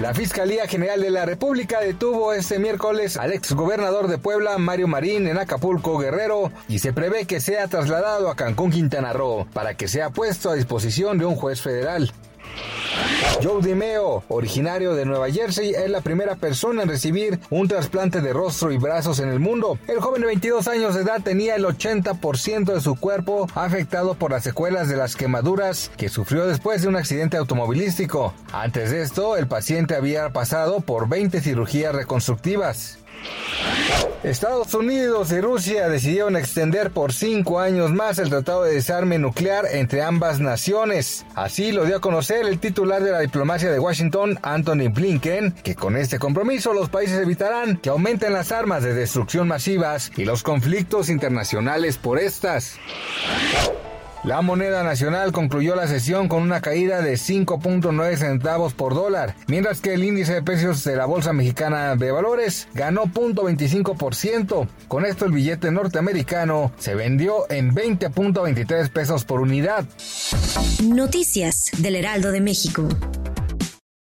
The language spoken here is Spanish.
La Fiscalía General de la República detuvo este miércoles al exgobernador de Puebla, Mario Marín, en Acapulco, Guerrero, y se prevé que sea trasladado a Cancún, Quintana Roo, para que sea puesto a disposición de un juez federal. Joe DiMeo, originario de Nueva Jersey, es la primera persona en recibir un trasplante de rostro y brazos en el mundo. El joven de 22 años de edad tenía el 80% de su cuerpo afectado por las secuelas de las quemaduras que sufrió después de un accidente automovilístico. Antes de esto, el paciente había pasado por 20 cirugías reconstructivas. Estados Unidos y Rusia decidieron extender por cinco años más el tratado de desarme nuclear entre ambas naciones. Así lo dio a conocer el titular de la diplomacia de Washington, Anthony Blinken, que con este compromiso los países evitarán que aumenten las armas de destrucción masivas y los conflictos internacionales por estas. La moneda nacional concluyó la sesión con una caída de 5.9 centavos por dólar, mientras que el índice de precios de la Bolsa Mexicana de Valores ganó 0.25%. Con esto el billete norteamericano se vendió en 20.23 pesos por unidad. Noticias del Heraldo de México.